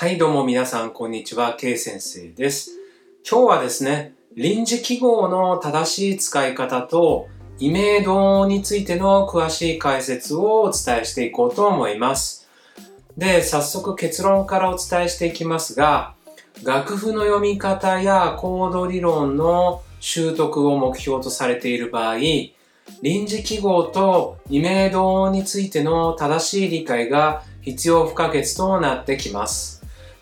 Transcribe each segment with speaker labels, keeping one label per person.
Speaker 1: はい、どうも皆さん、こんにちは。K 先生です。今日はですね、臨時記号の正しい使い方と、異名動についての詳しい解説をお伝えしていこうと思います。で、早速結論からお伝えしていきますが、楽譜の読み方やコード理論の習得を目標とされている場合、臨時記号と異名動についての正しい理解が必要不可欠となってきます。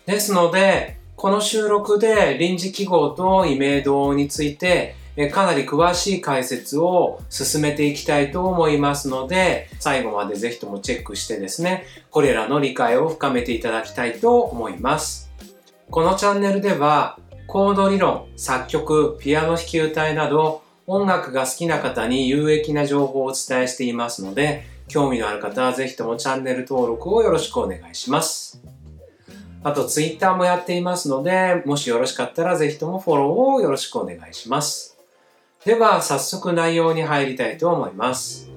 Speaker 1: ですので、この収録で臨時記号と異名動についてかなり詳しい解説を進めていきたいと思いますので、最後までぜひともチェックしてですね、これらの理解を深めていただきたいと思います。このチャンネルでは、コード理論、作曲、ピアノ弾き歌いなど、音楽が好きな方に有益な情報をお伝えしていますので、興味のある方はぜひともチャンネル登録をよろしくお願いします。あと、ツイッターもやっていますので、もしよろしかったらぜひともフォローをよろしくお願いします。では、早速内容に入りたいと思います。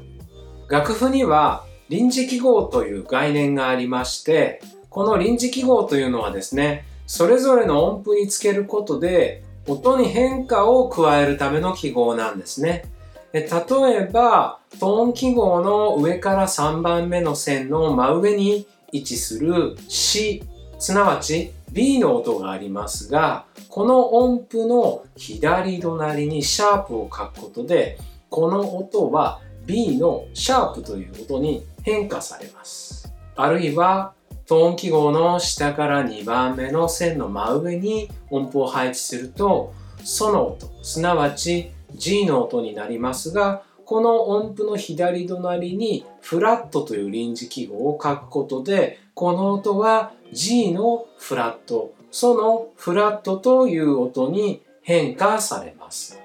Speaker 1: 楽譜には臨時記号という概念がありまして、この臨時記号というのはですね、それぞれの音符につけることで、音に変化を加えるための記号なんですね。例えば、トーン記号の上から3番目の線の真上に位置する C、すなわち B の音がありますが、この音符の左隣にシャープを書くことで、この音は B のシャープという音に変化されます。あるいは、トーン記号の下から2番目の線の真上に音符を配置すると、その音、すなわち G の音になりますが、この音符の左隣にフラットという臨時記号を書くことで、この音は G のフラット、そのフラットという音に変化されます。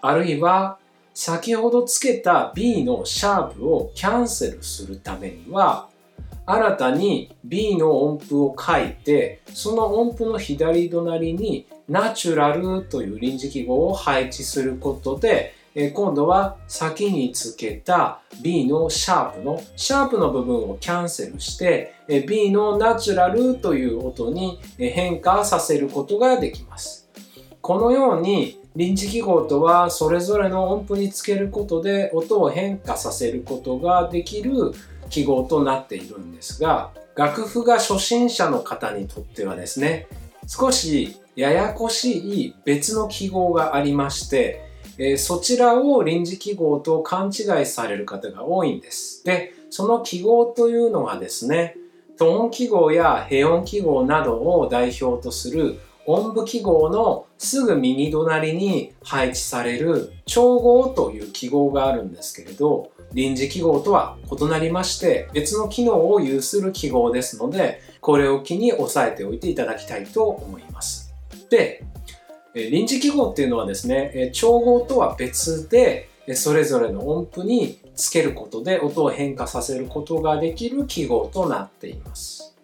Speaker 1: あるいは、先ほどつけた B のシャープをキャンセルするためには、新たに B の音符を書いて、その音符の左隣にナチュラルという臨時記号を配置することで、え今度は先につけた B のシャープの、シャープの部分をキャンセルして、え B のナチュラルという音に変化させることができます。このように臨時記号とはそれぞれの音符につけることで音を変化させることができる記号となっているんですが、楽譜が初心者の方にとってはですね、少しややこしい別の記号がありまして、えー、そちらを臨時記号と勘違いされる方が多いんです。で、その記号というのはですね、トーン記号やヘ音記号などを代表とする音符記号のすぐ右隣に配置される調合という記号があるんですけれど、臨時記号とは異なりまして別の機能を有する記号ですので、これを機に押さえておいていただきたいと思います。で、臨時記号っていうのはですね、調合とは別で、それぞれの音符につけることで音を変化させることができる記号となっています。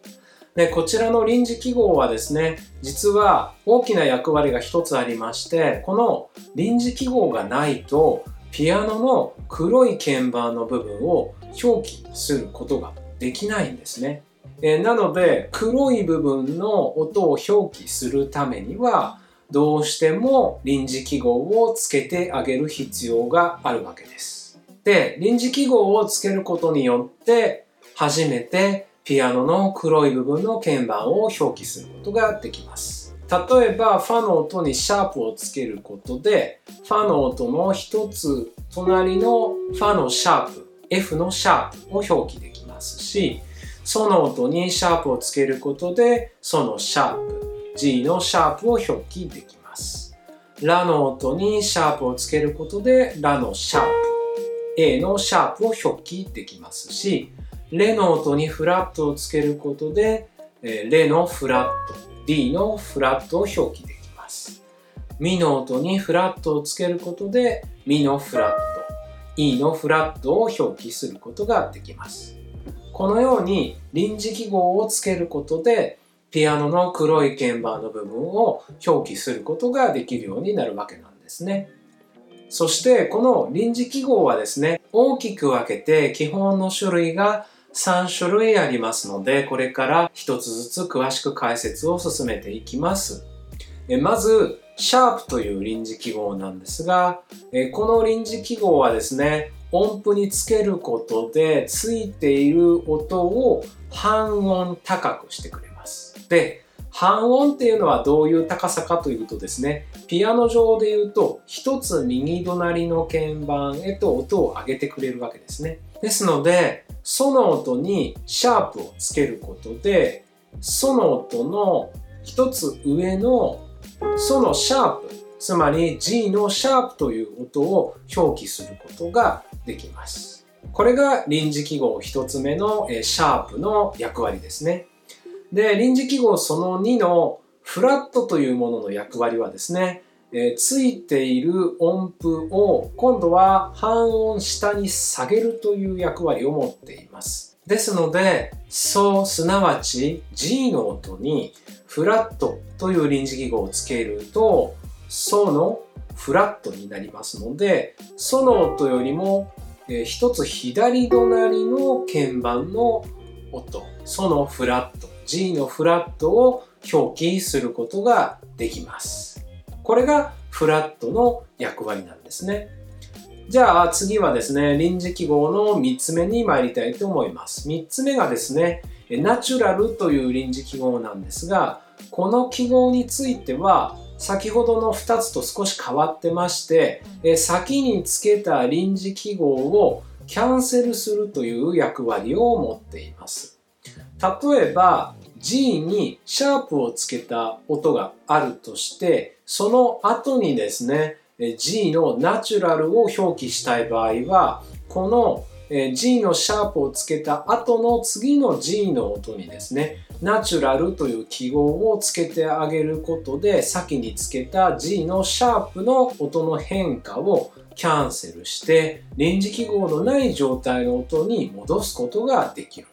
Speaker 1: で、こちらの臨時記号はですね、実は大きな役割が一つありまして、この臨時記号がないと、ピアノの黒い鍵盤の部分を表記することができないんですね。えなので、黒い部分の音を表記するためには、どうしても臨時記号をつけてあげる必要があるわけです。で、臨時記号をつけることによって、初めてピアノの黒い部分の鍵盤を表記することができます。例えば、ファの音にシャープをつけることで、ファの音の一つ隣のファのシャープ、F のシャープを表記できますし、ソの音にシャープをつけることで、ソのシャープ、G のシャープを表記できます。ラの音にシャープをつけることで、ラのシャープ、A のシャープを表記できますし、レの音にフラットをつけることで、レのフラット、D のフラットを表記できます。ミの音にフラットをつけることで、ミのフラット、E のフラットを表記することができます。このように臨時記号をつけることで、ピアノの黒い鍵盤の部分を表記することができるようになるわけなんですね。そしてこの臨時記号はですね、大きく分けて基本の種類が3種類ありますので、これから一つずつ詳しく解説を進めていきます。えまず、シャープという臨時記号なんですが、えこの臨時記号はですね、音符につけることでついている音を半音高くしてくれます。で、半音っていうのはどういう高さかというとですね、ピアノ上で言うと、一つ右隣の鍵盤へと音を上げてくれるわけですね。ですので、その音にシャープをつけることで、その音の一つ上のそのシャープ、つまり G のシャープという音を表記することができます。これが臨時記号一つ目のシャープの役割ですね。で、臨時記号その2のフラットというものの役割はですね、えー、ついている音符を今度は半音下に下げるという役割を持っています。ですので、そう、すなわち G の音にフラットという臨時記号をつけると、ソのフラットになりますので、ソの音よりも、えー、一つ左隣の鍵盤の音、ソのフラット、G のフラットを表記することができます。これがフラットの役割なんですね。じゃあ次はですね、臨時記号の3つ目に参りたいと思います。3つ目がですね、ナチュラルという臨時記号なんですが、この記号については先ほどの2つと少し変わってまして、先につけた臨時記号をキャンセルするという役割を持っています。例えば G にシャープをつけた音があるとしてその後にですね G のナチュラルを表記したい場合はこの G のシャープをつけた後の次の G の音にですねナチュラルという記号をつけてあげることで先につけた G のシャープの音の変化をキャンセルして臨時記号のない状態の音に戻すことができる。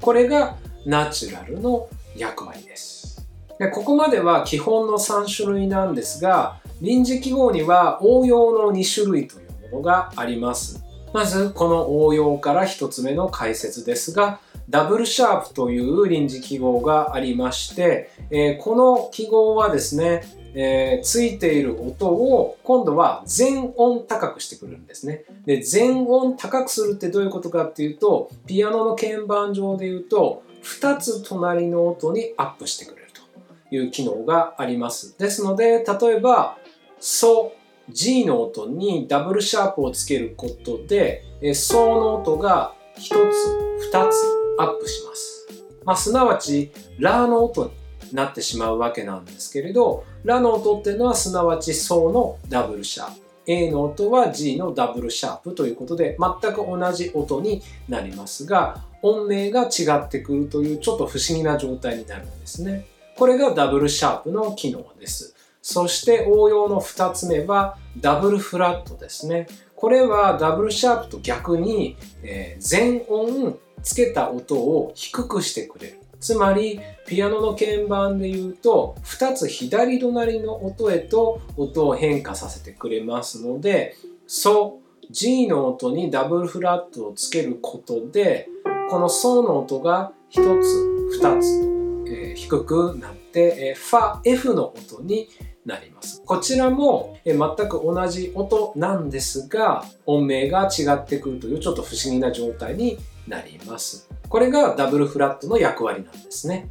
Speaker 1: これがナチュラルの役割です。でここまでは基本の3種類なんですが臨時記号には応用の2種類というものがあります。まずこの応用から1つ目の解説ですがダブルシャープという臨時記号がありまして、えー、この記号はですね、えー、ついている音を今度は全音高くしてくるんですね。で、全音高くするってどういうことかっていうと、ピアノの鍵盤上で言うと、2つ隣の音にアップしてくれるという機能があります。ですので、例えば、ソ、G の音にダブルシャープをつけることで、えソの音が1つ、2つアップします。まあ、すなわち、ラの音になってしまうわけなんですけれど、ラの音っていうのはすなわちソのダブルシャープ。A の音は G のダブルシャープということで全く同じ音になりますが音名が違ってくるというちょっと不思議な状態になるんですね。これがダブルシャープの機能です。そして応用の2つ目はダブルフラットですね。これはダブルシャープと逆に、え、全音つけた音を低くしてくれる。つまり、ピアノの鍵盤で言うと、2つ左隣の音へと音を変化させてくれますので、ソ、G の音にダブルフラットをつけることで、このソの音が1つ、2つと、えー、低くなって、えー、ファ、F の音になります。こちらも、えー、全く同じ音なんですが、音名が違ってくるというちょっと不思議な状態になります。これがダブルフラットの役割なんですね。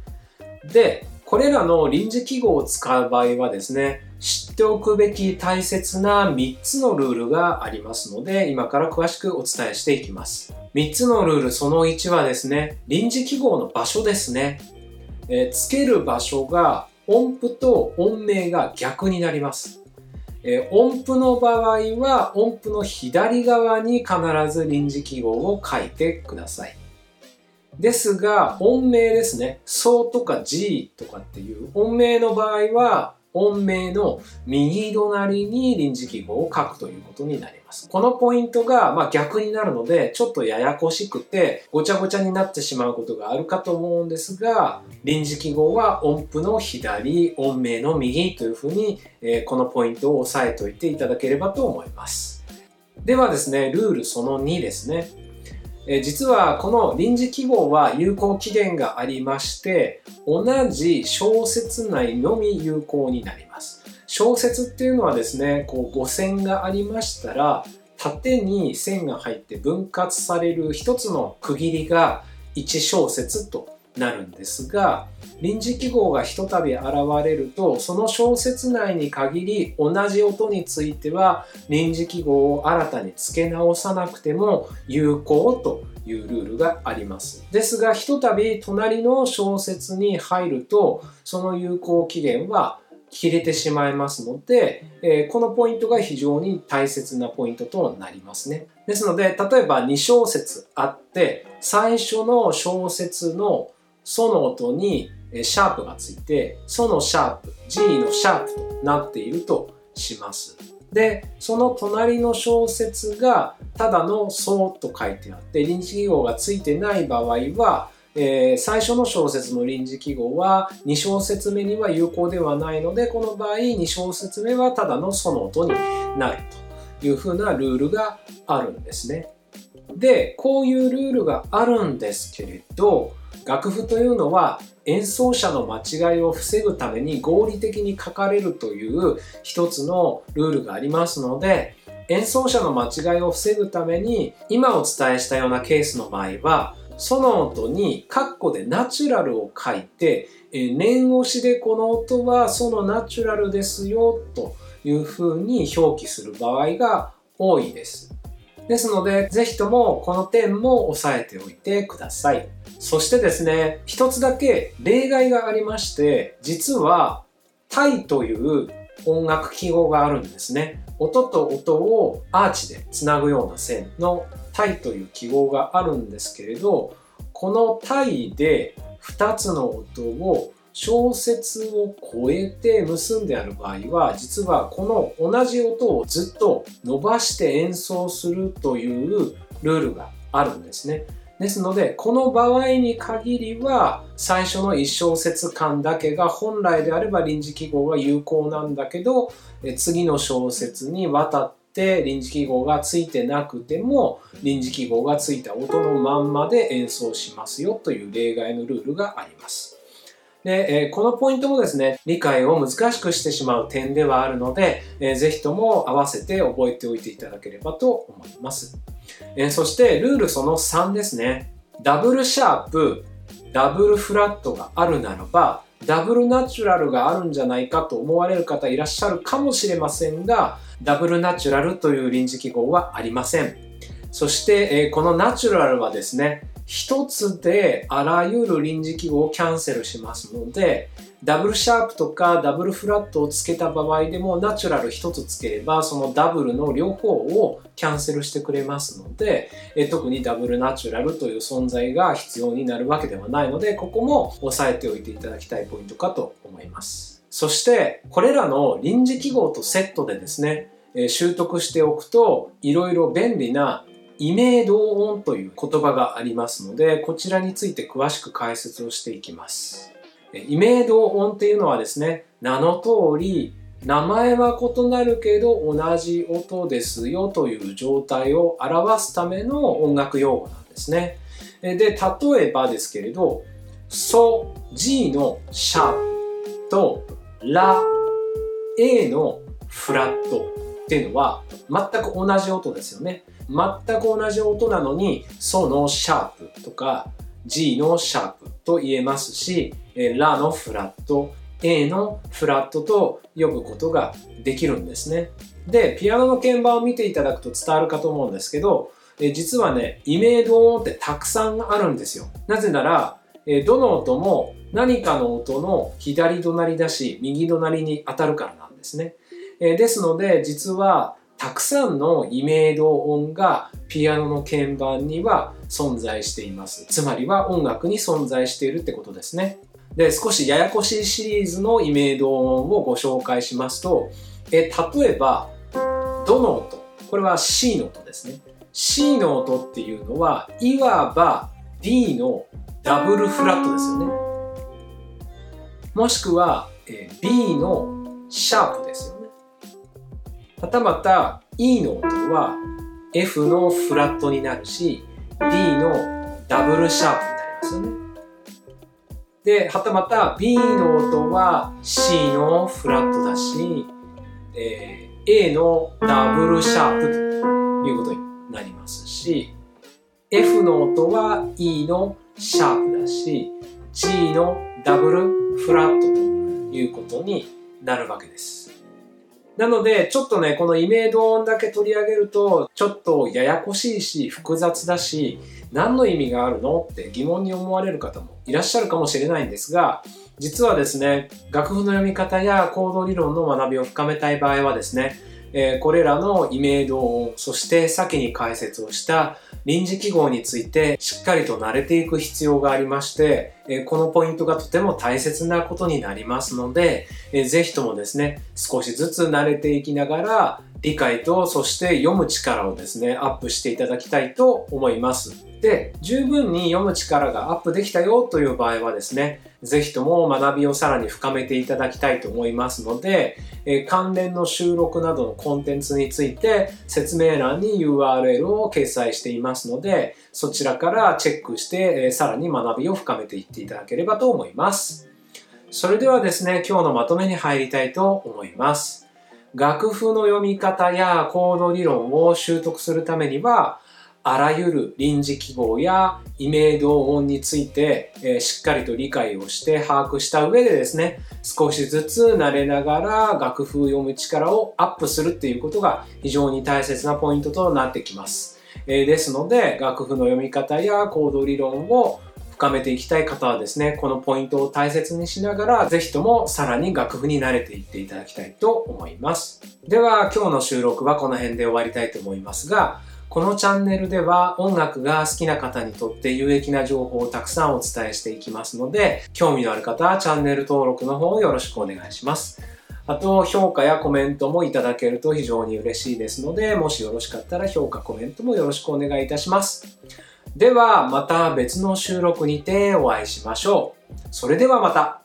Speaker 1: で、これらの臨時記号を使う場合はですね、知っておくべき大切な3つのルールがありますので、今から詳しくお伝えしていきます。3つのルールその1はですね、臨時記号の場所ですね。えー、つける場所が音符と音名が逆になります。え音符の場合は音符の左側に必ず臨時記号を書いてください。ですが、音名ですね。ソとか G とかっていう音名の場合は音名の右隣に臨時記号を書くということになります。このポイントが、ま逆になるので、ちょっとややこしくて、ごちゃごちゃになってしまうことがあるかと思うんですが、臨時記号は音符の左、音名の右というふうに、えこのポイントを押さえておいていただければと思います。ではですね、ルールその2ですね。え実はこの臨時記号は有効期限がありまして同じ小説内のみ有効になります。小説っていうのはですねこう5線がありましたら縦に線が入って分割される一つの区切りが1小節となるんですが臨時記号がひとたび現れるとその小節内に限り同じ音については臨時記号を新たに付け直さなくても有効というルールがありますですがひとたび隣の小節に入るとその有効期限は切れてしまいますので、えー、このポイントが非常に大切なポイントとなりますね。ですので、例えば2小節あって、最初の小節のソの音にシャープがついて、ソのシャープ、G のシャープとなっているとします。で、その隣の小節がただのソと書いてあって、臨時記号がついてない場合は、えー、最初の小節の臨時記号は2小節目には有効ではないので、この場合2小節目はただのソの音になるというふうなルールがあるんですね。で、こういうルールがあるんですけれど、楽譜というのは演奏者の間違いを防ぐために合理的に書かれるという一つのルールがありますので演奏者の間違いを防ぐために今お伝えしたようなケースの場合はその音にカッコでナチュラルを書いてえ念押しでこの音はそのナチュラルですよというふうに表記する場合が多いです。ですので、ぜひともこの点も押さえておいてください。そしてですね、一つだけ例外がありまして、実はタイという音楽記号があるんですね。音と音をアーチでつなぐような線のタイという記号があるんですけれど、このタイで2つの音を小節を超えて結んである場合は実はこの同じ音をずっと伸ばして演奏するというルールがあるんですね。ですので、この場合に限りは、最初の1小節間だけが本来であれば臨時記号が有効なんだけど、次の小節にわたって臨時記号がついてなくても、臨時記号がついた音のまんまで演奏しますよという例外のルールがあります。で、えこのポイントもですね、理解を難しくしてしまう点ではあるので、えー、ぜひとも合わせて覚えておいていただければと思います。えー、そしてルールその3ですね。ダブルシャープ、ダブルフラットがあるならば、ダブルナチュラルがあるんじゃないかと思われる方いらっしゃるかもしれませんが、ダブルナチュラルという臨時記号はありません。そして、えー、このナチュラルはですね、一つであらゆる臨時記号をキャンセルしますので、ダブルシャープとかダブルフラットをつけた場合でもナチュラル一つつければそのダブルの両方をキャンセルしてくれますのでえ特にダブルナチュラルという存在が必要になるわけではないのでここも押さえておいていただきたいポイントかと思います。そしてこれらの臨時記号とセットでですね習得しておくといろいろ便利な異名同音という言葉がありますのでこちらについて詳しく解説をしていきます。異名同音っていうのはですね、名の通り、名前は異なるけど同じ音ですよという状態を表すための音楽用語なんですね。で、例えばですけれど、ソ、G のシャープとラ、A のフラットっていうのは全く同じ音ですよね。全く同じ音なのに、ソのシャープとか G のシャープと言えますし、ラのフラット、A のフラットと呼ぶことができるんですね。で、ピアノの鍵盤を見ていただくと伝わるかと思うんですけど、え実はね、イメード音ってたくさんあるんですよ。なぜなら、えどの音も何かの音の左隣だし、右隣に当たるからなんですね。えですので、実はたくさんのイメード音がピアノの鍵盤には存在しています。つまりは音楽に存在しているってことですね。で、少しややこしいシリーズのイメード音をご紹介しますと、え例えば、どの音これは C の音ですね。C の音っていうのは、いわば D のダブルフラットですよね。もしくは、え B のシャープですよね。はたまた E の音は F のフラットになるし、D のダブルシャープになりますよね。で、はたまた B の音は C のフラットだし、えー、A のダブルシャープということになりますし、F の音は E のシャープだし、G のダブルフラットということになるわけです。なので、ちょっとね、このイメード音だけ取り上げると、ちょっとややこしいし、複雑だし、何の意味があるのって疑問に思われる方もいらっしゃるかもしれないんですが、実はですね、楽譜の読み方や行動理論の学びを深めたい場合はですね、えー、これらのイメージを、そして先に解説をした臨時記号についてしっかりと慣れていく必要がありまして、えー、このポイントがとても大切なことになりますので、えー、ぜひともですね、少しずつ慣れていきながら理解とそして読む力をですね、アップしていただきたいと思います。で、十分に読む力がアップできたよという場合はですね、ぜひとも学びをさらに深めていただきたいと思いますので、え関連の収録などのコンテンツについて説明欄に URL を掲載していますので、そちらからチェックして、えさらに学びを深めていっていただければと思います。それではですね、今日のまとめに入りたいと思います。楽譜の読み方やコード理論を習得するためには、あらゆる臨時記号やイメード音について、えー、しっかりと理解をして把握した上でですね、少しずつ慣れながら楽譜読む力をアップするっていうことが非常に大切なポイントとなってきます。えー、ですので、楽譜の読み方やコード理論を深めていきたい方はですね、このポイントを大切にしながら、ぜひともさらに楽譜に慣れていっていただきたいと思います。では、今日の収録はこの辺で終わりたいと思いますが、このチャンネルでは音楽が好きな方にとって有益な情報をたくさんお伝えしていきますので、興味のある方はチャンネル登録の方をよろしくお願いします。あと、評価やコメントもいただけると非常に嬉しいですので、もしよろしかったら評価、コメントもよろしくお願いいたします。ではまた別の収録にてお会いしましょう。それではまた。